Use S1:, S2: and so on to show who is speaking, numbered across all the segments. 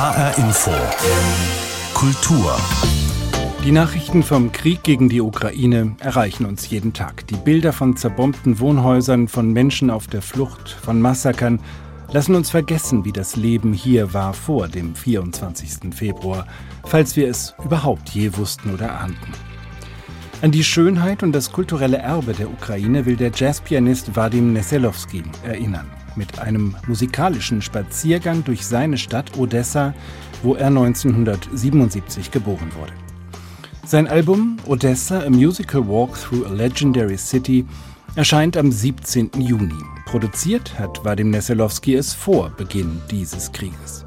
S1: HR Info. Kultur.
S2: Die Nachrichten vom Krieg gegen die Ukraine erreichen uns jeden Tag. Die Bilder von zerbombten Wohnhäusern, von Menschen auf der Flucht, von Massakern lassen uns vergessen, wie das Leben hier war vor dem 24. Februar, falls wir es überhaupt je wussten oder ahnten. An die Schönheit und das kulturelle Erbe der Ukraine will der Jazzpianist Vadim Neselowski erinnern mit einem musikalischen Spaziergang durch seine Stadt Odessa, wo er 1977 geboren wurde. Sein Album Odessa, a Musical Walk Through a Legendary City erscheint am 17. Juni. Produziert hat Vadim Neselowski es vor Beginn dieses Krieges.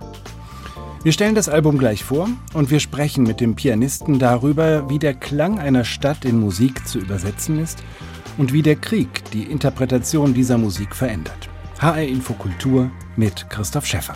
S2: Wir stellen das Album gleich vor und wir sprechen mit dem Pianisten darüber, wie der Klang einer Stadt in Musik zu übersetzen ist und wie der Krieg die Interpretation dieser Musik verändert. HR Infokultur mit Christoph Schäffer.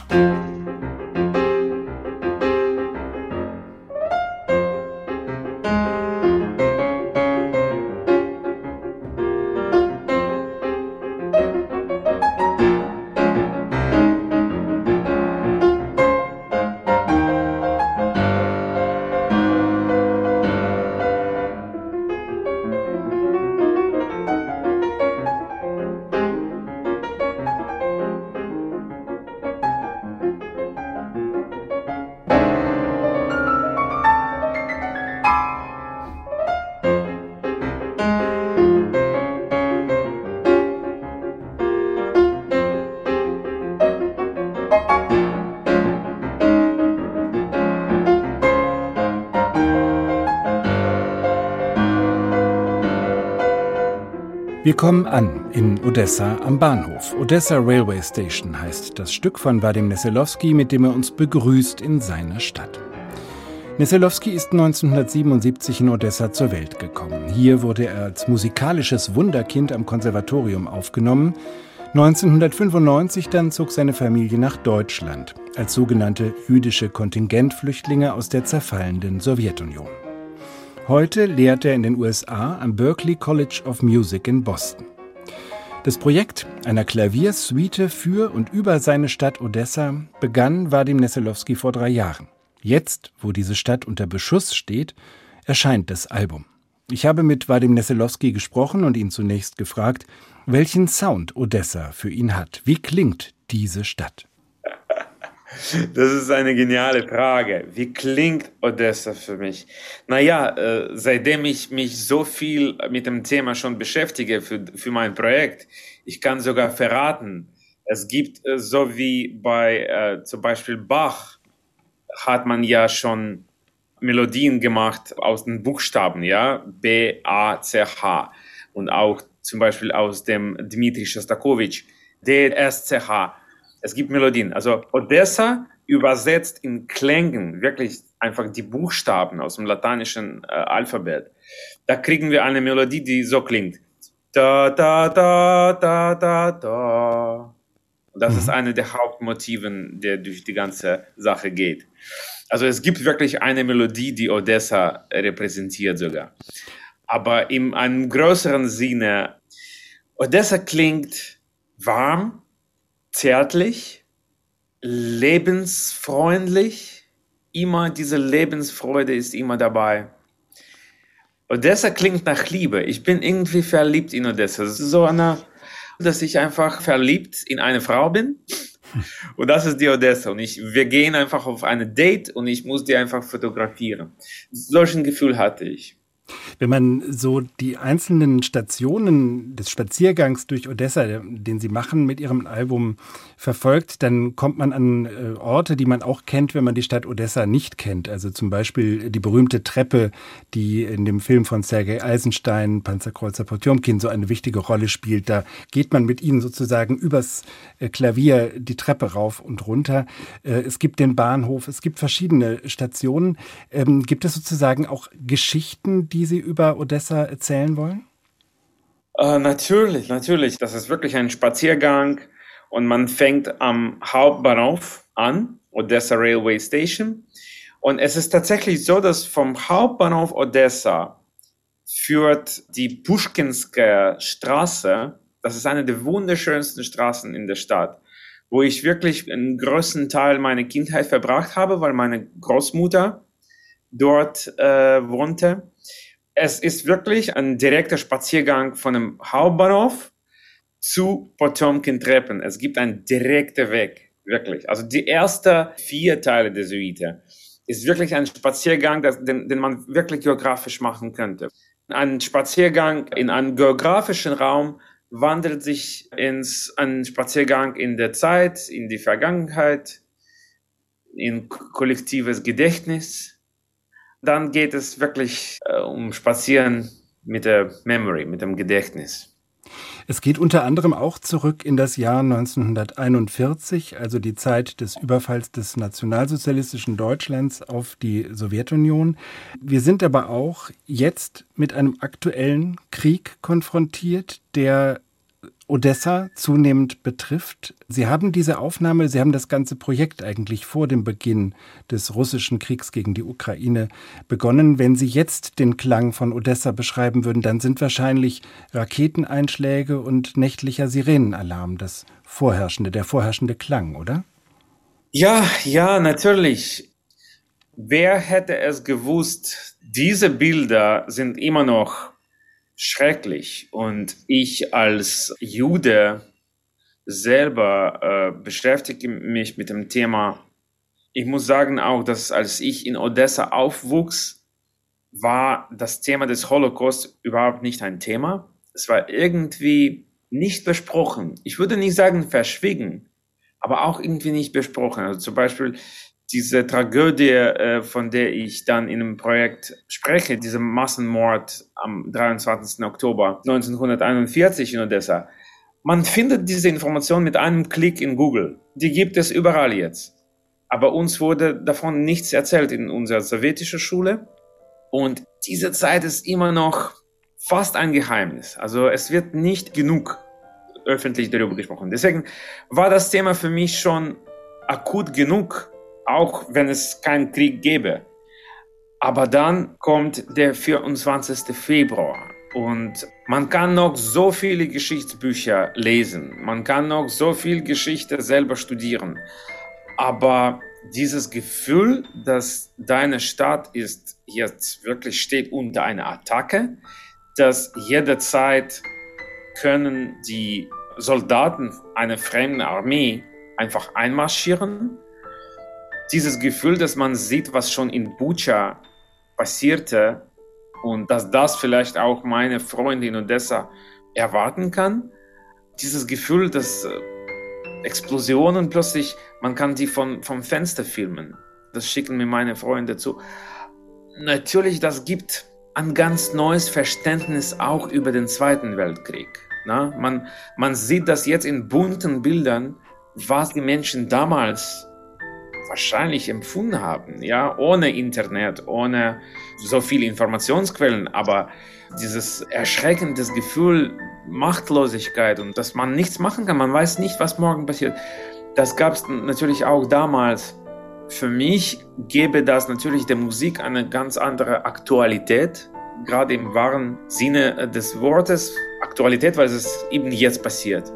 S2: Wir kommen an in Odessa am Bahnhof. Odessa Railway Station heißt das Stück von Vadim Neselowski, mit dem er uns begrüßt in seiner Stadt. Neselowski ist 1977 in Odessa zur Welt gekommen. Hier wurde er als musikalisches Wunderkind am Konservatorium aufgenommen. 1995 dann zog seine Familie nach Deutschland als sogenannte jüdische Kontingentflüchtlinge aus der zerfallenden Sowjetunion. Heute lehrt er in den USA am Berklee College of Music in Boston. Das Projekt einer Klaviersuite für und über seine Stadt Odessa begann Vadim Neselowski vor drei Jahren. Jetzt, wo diese Stadt unter Beschuss steht, erscheint das Album. Ich habe mit Vadim Neselowski gesprochen und ihn zunächst gefragt, welchen Sound Odessa für ihn hat. Wie klingt diese Stadt?
S3: Das ist eine geniale Frage. Wie klingt Odessa für mich? Naja, äh, seitdem ich mich so viel mit dem Thema schon beschäftige für, für mein Projekt, ich kann sogar verraten, es gibt äh, so wie bei äh, zum Beispiel Bach, hat man ja schon Melodien gemacht aus den Buchstaben, ja, B, A, C, H. Und auch zum Beispiel aus dem Dmitri Shostakovich, D, S, C, H es gibt Melodien. Also Odessa übersetzt in Klängen wirklich einfach die Buchstaben aus dem lateinischen äh, Alphabet. Da kriegen wir eine Melodie, die so klingt. Da, da, da, da, da, da. Das mhm. ist eine der Hauptmotiven, der durch die ganze Sache geht. Also es gibt wirklich eine Melodie, die Odessa repräsentiert sogar. Aber in einem größeren Sinne, Odessa klingt warm, zärtlich, lebensfreundlich. Immer diese Lebensfreude ist immer dabei. Odessa klingt nach Liebe. Ich bin irgendwie verliebt in Odessa. So eine, dass ich einfach verliebt in eine Frau bin. Und das ist die Odessa. Und ich, wir gehen einfach auf eine Date und ich muss die einfach fotografieren. Solchen Gefühl hatte ich.
S2: Wenn man so die einzelnen Stationen des Spaziergangs durch Odessa, den Sie machen mit Ihrem Album, verfolgt, dann kommt man an äh, Orte, die man auch kennt, wenn man die Stadt Odessa nicht kennt. Also zum Beispiel die berühmte Treppe, die in dem Film von Sergei Eisenstein, Panzerkreuzer Potjomkin, so eine wichtige Rolle spielt. Da geht man mit ihnen sozusagen übers äh, Klavier die Treppe rauf und runter. Äh, es gibt den Bahnhof, es gibt verschiedene Stationen. Ähm, gibt es sozusagen auch Geschichten, die Sie über Odessa erzählen wollen?
S3: Uh, natürlich, natürlich. Das ist wirklich ein Spaziergang und man fängt am Hauptbahnhof an, Odessa Railway Station. Und es ist tatsächlich so, dass vom Hauptbahnhof Odessa führt die Pushkinskaya Straße, das ist eine der wunderschönsten Straßen in der Stadt, wo ich wirklich einen größten Teil meiner Kindheit verbracht habe, weil meine Großmutter dort äh, wohnte. Es ist wirklich ein direkter Spaziergang von dem Hauptbahnhof zu Potomkin-Treppen. Es gibt einen direkten Weg, wirklich. Also die ersten vier Teile der Suite ist wirklich ein Spaziergang, das, den, den man wirklich geografisch machen könnte. Ein Spaziergang in einem geografischen Raum wandelt sich ins ein Spaziergang in der Zeit, in die Vergangenheit, in kollektives Gedächtnis. Dann geht es wirklich äh, um Spazieren mit der Memory, mit dem Gedächtnis.
S2: Es geht unter anderem auch zurück in das Jahr 1941, also die Zeit des Überfalls des nationalsozialistischen Deutschlands auf die Sowjetunion. Wir sind aber auch jetzt mit einem aktuellen Krieg konfrontiert, der Odessa zunehmend betrifft. Sie haben diese Aufnahme, Sie haben das ganze Projekt eigentlich vor dem Beginn des russischen Kriegs gegen die Ukraine begonnen. Wenn Sie jetzt den Klang von Odessa beschreiben würden, dann sind wahrscheinlich Raketeneinschläge und nächtlicher Sirenenalarm das vorherrschende, der vorherrschende Klang, oder?
S3: Ja, ja, natürlich. Wer hätte es gewusst? Diese Bilder sind immer noch schrecklich. Und ich als Jude selber äh, beschäftige mich mit dem Thema. Ich muss sagen auch, dass als ich in Odessa aufwuchs, war das Thema des Holocaust überhaupt nicht ein Thema. Es war irgendwie nicht besprochen. Ich würde nicht sagen verschwiegen, aber auch irgendwie nicht besprochen. Also zum Beispiel diese Tragödie, äh, von der ich dann in einem Projekt spreche, dieser Massenmord am 23. Oktober 1941 in Odessa. Man findet diese Information mit einem Klick in Google. Die gibt es überall jetzt. Aber uns wurde davon nichts erzählt in unserer sowjetischen Schule. Und diese Zeit ist immer noch fast ein Geheimnis. Also es wird nicht genug öffentlich darüber gesprochen. Deswegen war das Thema für mich schon akut genug, auch wenn es keinen Krieg gäbe. Aber dann kommt der 24. Februar und man kann noch so viele Geschichtsbücher lesen, man kann noch so viel Geschichte selber studieren. Aber dieses Gefühl, dass deine Stadt ist jetzt wirklich steht unter einer Attacke, dass jederzeit können die Soldaten einer fremden Armee einfach einmarschieren dieses Gefühl, dass man sieht, was schon in Bucha passierte und dass das vielleicht auch meine Freundin Odessa erwarten kann. Dieses Gefühl, dass äh, Explosionen plötzlich, man kann die von, vom Fenster filmen. Das schicken mir meine Freunde zu. Natürlich, das gibt ein ganz neues Verständnis auch über den Zweiten Weltkrieg. Na? Man, man sieht das jetzt in bunten Bildern, was die Menschen damals wahrscheinlich empfunden haben, ja, ohne Internet, ohne so viele Informationsquellen, aber dieses erschreckende Gefühl Machtlosigkeit und dass man nichts machen kann, man weiß nicht, was morgen passiert. Das gab es natürlich auch damals. Für mich gäbe das natürlich der Musik eine ganz andere Aktualität, gerade im wahren Sinne des Wortes. Aktualität, weil es eben jetzt passiert.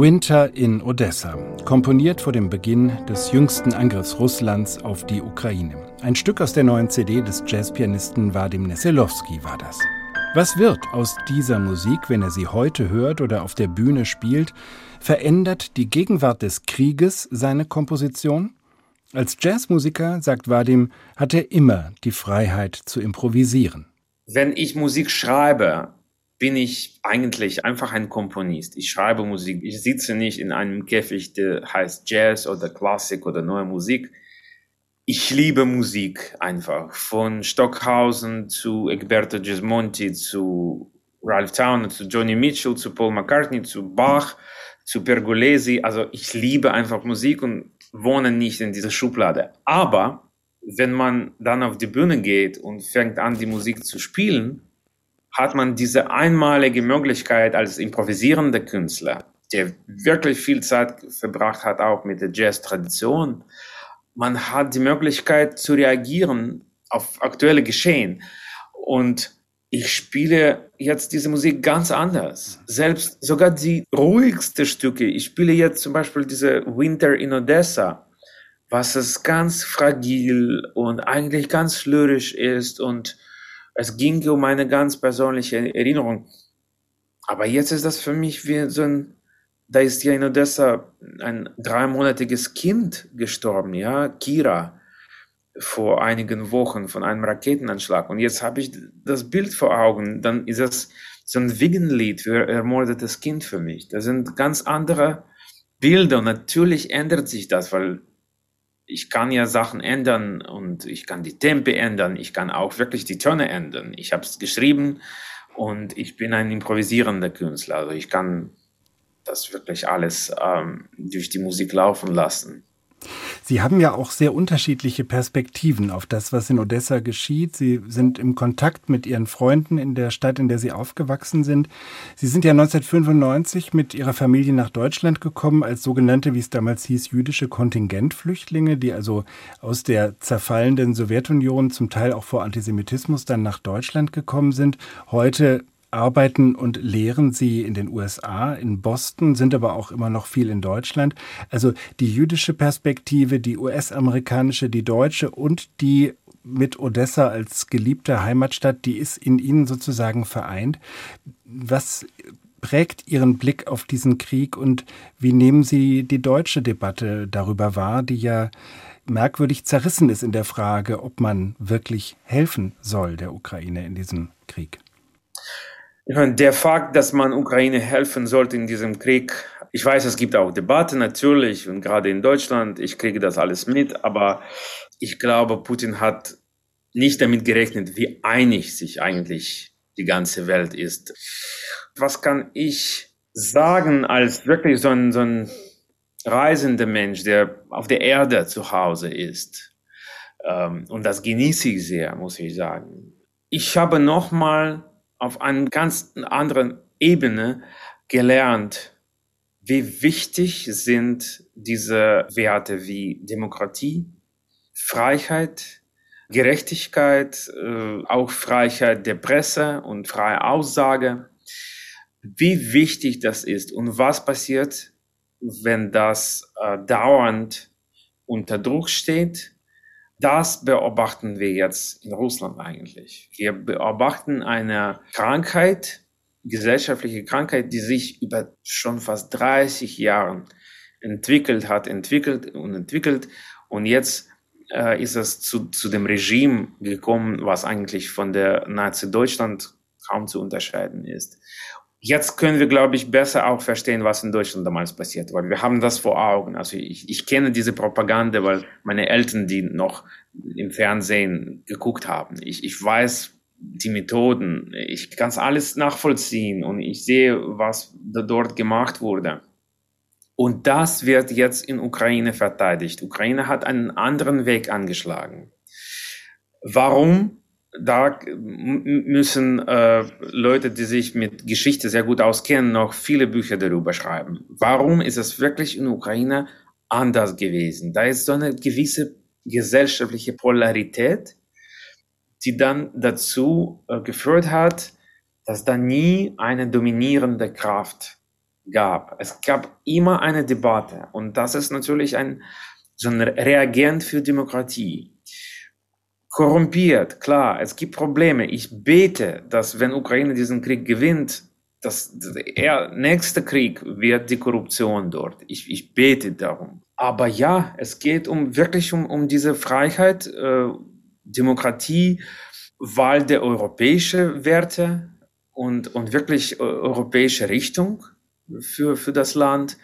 S2: Winter in Odessa, komponiert vor dem Beginn des jüngsten Angriffs Russlands auf die Ukraine. Ein Stück aus der neuen CD des Jazzpianisten Vadim Nesselowski war das. Was wird aus dieser Musik, wenn er sie heute hört oder auf der Bühne spielt? Verändert die Gegenwart des Krieges seine Komposition? Als Jazzmusiker, sagt Vadim, hat er immer die Freiheit zu improvisieren.
S3: Wenn ich Musik schreibe, bin ich eigentlich einfach ein Komponist. Ich schreibe Musik. Ich sitze nicht in einem Käfig, der heißt Jazz oder Klassik oder neue Musik. Ich liebe Musik einfach. Von Stockhausen zu Egberto Gismonti zu Ralph Towner zu Johnny Mitchell zu Paul McCartney zu Bach zu Pergolesi. Also ich liebe einfach Musik und wohne nicht in dieser Schublade. Aber wenn man dann auf die Bühne geht und fängt an, die Musik zu spielen, hat man diese einmalige Möglichkeit als improvisierender Künstler, der wirklich viel Zeit verbracht hat, auch mit der Jazz-Tradition. Man hat die Möglichkeit zu reagieren auf aktuelle Geschehen. Und ich spiele jetzt diese Musik ganz anders. Selbst sogar die ruhigsten Stücke. Ich spiele jetzt zum Beispiel diese Winter in Odessa, was es ganz fragil und eigentlich ganz lyrisch ist und es ging um eine ganz persönliche Erinnerung. Aber jetzt ist das für mich wie so ein, da ist ja in Odessa ein dreimonatiges Kind gestorben, ja, Kira, vor einigen Wochen von einem Raketenanschlag. Und jetzt habe ich das Bild vor Augen. Dann ist das so ein Wiegenlied für ermordetes Kind für mich. Das sind ganz andere Bilder. Und natürlich ändert sich das, weil ich kann ja Sachen ändern und ich kann die Tempe ändern, ich kann auch wirklich die Töne ändern. Ich habe es geschrieben und ich bin ein improvisierender Künstler. Also ich kann das wirklich alles ähm, durch die Musik laufen lassen.
S2: Sie haben ja auch sehr unterschiedliche Perspektiven auf das, was in Odessa geschieht. Sie sind im Kontakt mit Ihren Freunden in der Stadt, in der Sie aufgewachsen sind. Sie sind ja 1995 mit Ihrer Familie nach Deutschland gekommen als sogenannte, wie es damals hieß, jüdische Kontingentflüchtlinge, die also aus der zerfallenden Sowjetunion zum Teil auch vor Antisemitismus dann nach Deutschland gekommen sind. Heute arbeiten und lehren sie in den USA, in Boston, sind aber auch immer noch viel in Deutschland. Also die jüdische Perspektive, die US-amerikanische, die deutsche und die mit Odessa als geliebte Heimatstadt, die ist in Ihnen sozusagen vereint. Was prägt Ihren Blick auf diesen Krieg und wie nehmen Sie die deutsche Debatte darüber wahr, die ja merkwürdig zerrissen ist in der Frage, ob man wirklich helfen soll der Ukraine in diesem Krieg?
S3: Der Fakt, dass man Ukraine helfen sollte in diesem Krieg, ich weiß, es gibt auch Debatten natürlich und gerade in Deutschland, ich kriege das alles mit, aber ich glaube, Putin hat nicht damit gerechnet, wie einig sich eigentlich die ganze Welt ist. Was kann ich sagen als wirklich so ein, so ein reisender Mensch, der auf der Erde zu Hause ist? Ähm, und das genieße ich sehr, muss ich sagen. Ich habe nochmal auf einer ganz anderen Ebene gelernt, wie wichtig sind diese Werte wie Demokratie, Freiheit, Gerechtigkeit, äh, auch Freiheit der Presse und freie Aussage, wie wichtig das ist und was passiert, wenn das äh, dauernd unter Druck steht das beobachten wir jetzt in Russland eigentlich. Wir beobachten eine Krankheit, gesellschaftliche Krankheit, die sich über schon fast 30 Jahren entwickelt hat, entwickelt und entwickelt. Und jetzt äh, ist es zu, zu dem Regime gekommen, was eigentlich von der Nazi-Deutschland kaum zu unterscheiden ist. Jetzt können wir, glaube ich, besser auch verstehen, was in Deutschland damals passiert war. Wir haben das vor Augen. Also ich, ich kenne diese Propaganda, weil meine Eltern die noch im Fernsehen geguckt haben. Ich, ich weiß die Methoden. Ich kann alles nachvollziehen und ich sehe, was da dort gemacht wurde. Und das wird jetzt in Ukraine verteidigt. Ukraine hat einen anderen Weg angeschlagen. Warum? Da müssen äh, Leute, die sich mit Geschichte sehr gut auskennen, noch viele Bücher darüber schreiben. Warum ist es wirklich in Ukraine anders gewesen? Da ist so eine gewisse gesellschaftliche Polarität, die dann dazu äh, geführt hat, dass da nie eine dominierende Kraft gab. Es gab immer eine Debatte und das ist natürlich ein, so ein Reagent für Demokratie. Korrumpiert, klar, es gibt Probleme. Ich bete, dass wenn Ukraine diesen Krieg gewinnt, dass der nächste Krieg wird die Korruption dort. Ich, ich bete darum. Aber ja, es geht um wirklich um, um diese Freiheit, äh, Demokratie, Wahl der europäischen Werte und, und wirklich europäische Richtung für, für das Land.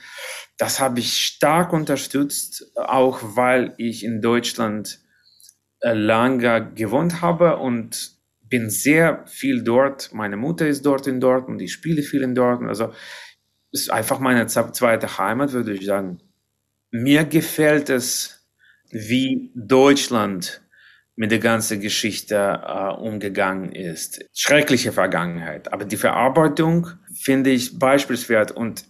S3: Das habe ich stark unterstützt, auch weil ich in Deutschland äh, lange gewohnt habe und bin sehr viel dort. Meine Mutter ist dort in Dortmund, ich spiele viel in Dortmund. Also ist einfach meine zweite Heimat, würde ich sagen. Mir gefällt es, wie Deutschland mit der ganzen Geschichte äh, umgegangen ist. Schreckliche Vergangenheit. Aber die Verarbeitung finde ich beispielswert und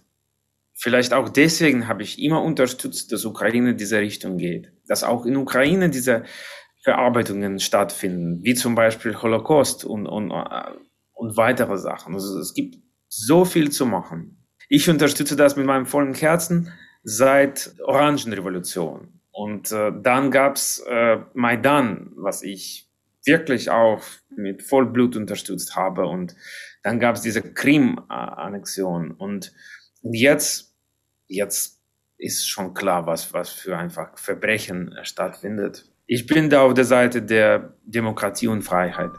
S3: vielleicht auch deswegen habe ich immer unterstützt, dass Ukraine in diese Richtung geht. Dass auch in Ukraine diese Verarbeitungen stattfinden, wie zum Beispiel Holocaust und, und, äh, und weitere Sachen. Also es gibt so viel zu machen. Ich unterstütze das mit meinem vollen Herzen seit Orangenrevolution. Und äh, dann gab's äh, Maidan, was ich wirklich auch mit Vollblut unterstützt habe. Und dann gab's diese Krim-Annexion. Und jetzt, jetzt ist schon klar, was, was für einfach Verbrechen stattfindet. Ich bin da auf der Seite der Demokratie und Freiheit.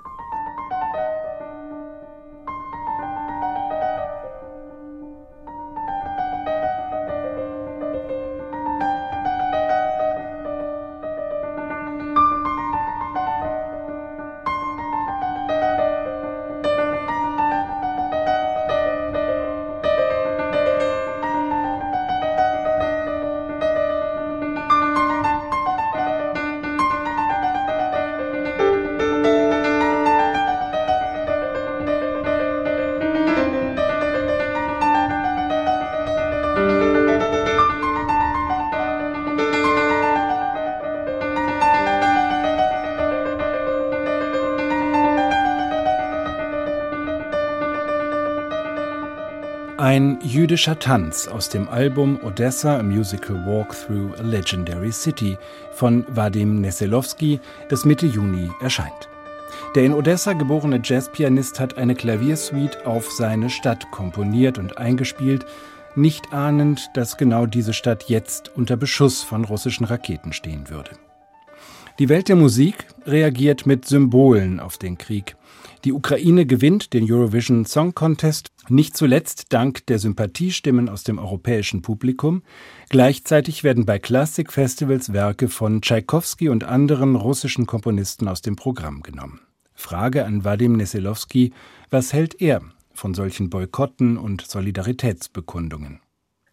S2: Ein jüdischer Tanz aus dem Album Odessa, a Musical Walk Through a Legendary City von Vadim Neselowski, das Mitte Juni erscheint. Der in Odessa geborene Jazzpianist hat eine Klaviersuite auf seine Stadt komponiert und eingespielt, nicht ahnend, dass genau diese Stadt jetzt unter Beschuss von russischen Raketen stehen würde. Die Welt der Musik reagiert mit Symbolen auf den Krieg. Die Ukraine gewinnt den Eurovision Song Contest, nicht zuletzt dank der Sympathiestimmen aus dem europäischen Publikum. Gleichzeitig werden bei Klassikfestivals Werke von Tschaikowski und anderen russischen Komponisten aus dem Programm genommen. Frage an Vadim Neselowski, was hält er von solchen Boykotten und Solidaritätsbekundungen?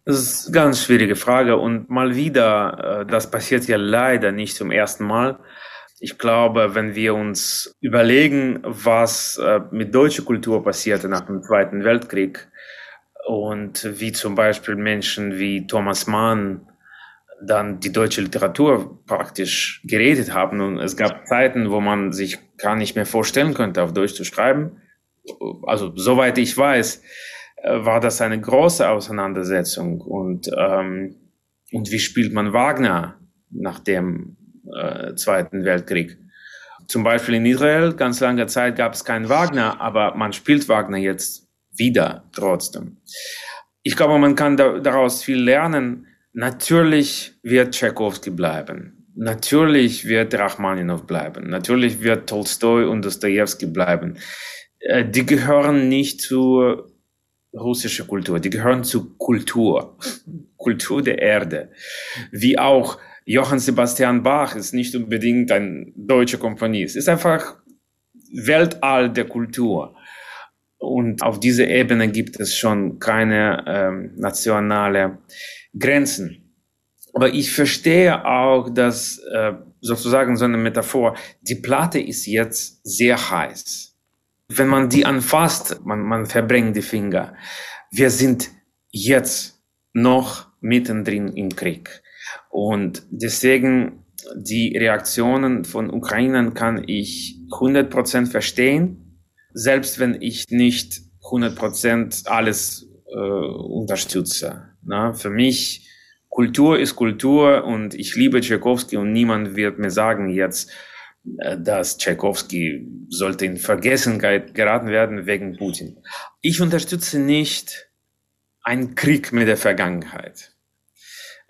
S3: Das ist eine ganz schwierige Frage und mal wieder, äh, das passiert ja leider nicht zum ersten Mal, ich glaube, wenn wir uns überlegen, was äh, mit deutscher Kultur passierte nach dem Zweiten Weltkrieg und wie zum Beispiel Menschen wie Thomas Mann dann die deutsche Literatur praktisch geredet haben und es gab Zeiten, wo man sich gar nicht mehr vorstellen könnte, auf Deutsch zu schreiben. Also soweit ich weiß, äh, war das eine große Auseinandersetzung und ähm, und wie spielt man Wagner, nachdem äh, Zweiten Weltkrieg. Zum Beispiel in Israel, ganz lange Zeit gab es keinen Wagner, aber man spielt Wagner jetzt wieder trotzdem. Ich glaube, man kann da, daraus viel lernen. Natürlich wird Tchaikovsky bleiben. Natürlich wird Rachmaninow bleiben. Natürlich wird Tolstoi und Dostoevsky bleiben. Äh, die gehören nicht zur russischen Kultur, die gehören zur Kultur, Kultur der Erde. Wie auch Johann Sebastian Bach ist nicht unbedingt ein deutscher Komponist, ist einfach Weltall der Kultur. Und auf dieser Ebene gibt es schon keine ähm, nationale Grenzen. Aber ich verstehe auch, dass äh, sozusagen so eine Metaphor, die Platte ist jetzt sehr heiß. Wenn man die anfasst, man, man verbrennt die Finger. Wir sind jetzt noch mittendrin im Krieg. Und deswegen die Reaktionen von Ukrainern kann ich 100% verstehen, selbst wenn ich nicht 100% alles äh, unterstütze. Na, für mich Kultur ist Kultur und ich liebe Tchaikovsky und niemand wird mir sagen jetzt, äh, dass Tchaikovsky sollte in Vergessenheit geraten werden wegen Putin. Ich unterstütze nicht einen Krieg mit der Vergangenheit.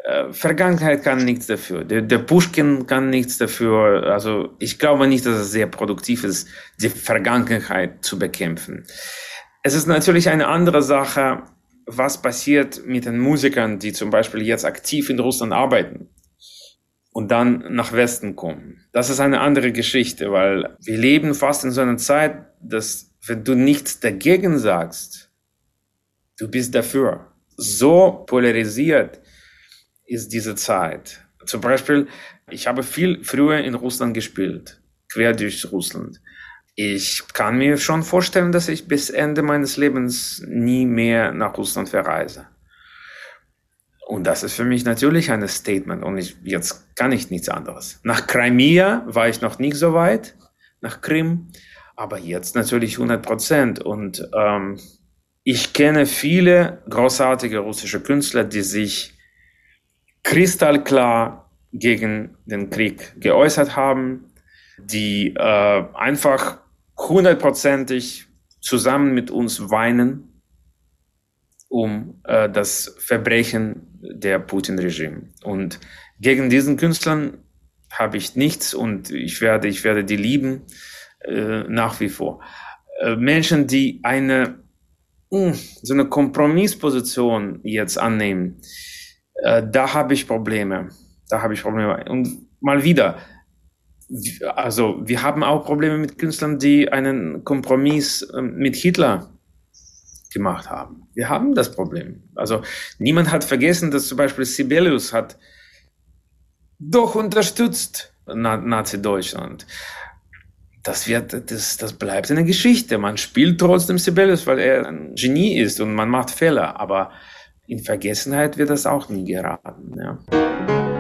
S3: Äh, Vergangenheit kann nichts dafür. Der, der Pushkin kann nichts dafür. Also ich glaube nicht, dass es sehr produktiv ist, die Vergangenheit zu bekämpfen. Es ist natürlich eine andere Sache, was passiert mit den Musikern, die zum Beispiel jetzt aktiv in Russland arbeiten und dann nach Westen kommen. Das ist eine andere Geschichte, weil wir leben fast in so einer Zeit, dass wenn du nichts dagegen sagst, du bist dafür. So polarisiert ist diese Zeit. Zum Beispiel, ich habe viel früher in Russland gespielt, quer durch Russland. Ich kann mir schon vorstellen, dass ich bis Ende meines Lebens nie mehr nach Russland verreise. Und das ist für mich natürlich ein Statement. Und ich, jetzt kann ich nichts anderes. Nach Crimea war ich noch nicht so weit, nach Krim, aber jetzt natürlich 100 Prozent. Und ähm, ich kenne viele großartige russische Künstler, die sich kristallklar gegen den Krieg geäußert haben, die äh, einfach hundertprozentig zusammen mit uns weinen um äh, das Verbrechen der Putin-Regime. Und gegen diesen Künstlern habe ich nichts und ich werde, ich werde die lieben äh, nach wie vor. Äh, Menschen, die eine hm, so eine Kompromissposition jetzt annehmen, äh, da habe ich Probleme. Da habe ich Probleme. Und mal wieder, also wir haben auch Probleme mit Künstlern, die einen Kompromiss äh, mit Hitler gemacht haben. Wir haben das Problem. Also niemand hat vergessen, dass zum Beispiel Sibelius hat doch unterstützt Nazi-Deutschland. Das wird, das, das bleibt eine Geschichte. Man spielt trotzdem Sibelius, weil er ein Genie ist und man macht Fehler. Aber in Vergessenheit wird das auch nie geraten. Ja.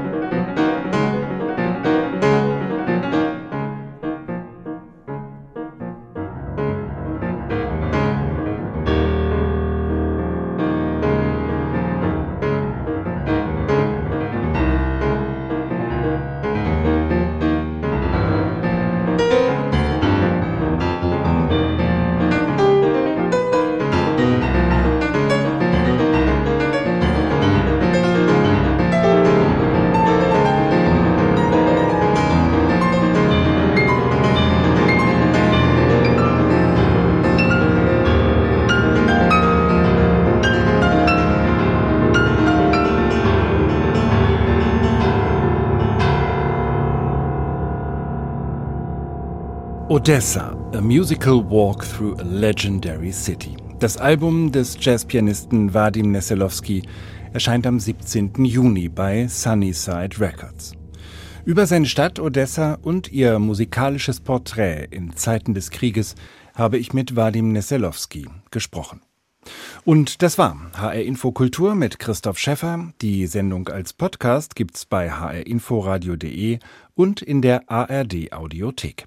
S2: Odessa, a musical walk through a legendary city. Das Album des Jazzpianisten Vadim Neselowski erscheint am 17. Juni bei Sunnyside Records. Über seine Stadt Odessa und ihr musikalisches Porträt in Zeiten des Krieges habe ich mit Vadim Neselowski gesprochen. Und das war HR Info Kultur mit Christoph Schäffer. Die Sendung als Podcast gibt's bei hrinforadio.de und in der ARD Audiothek.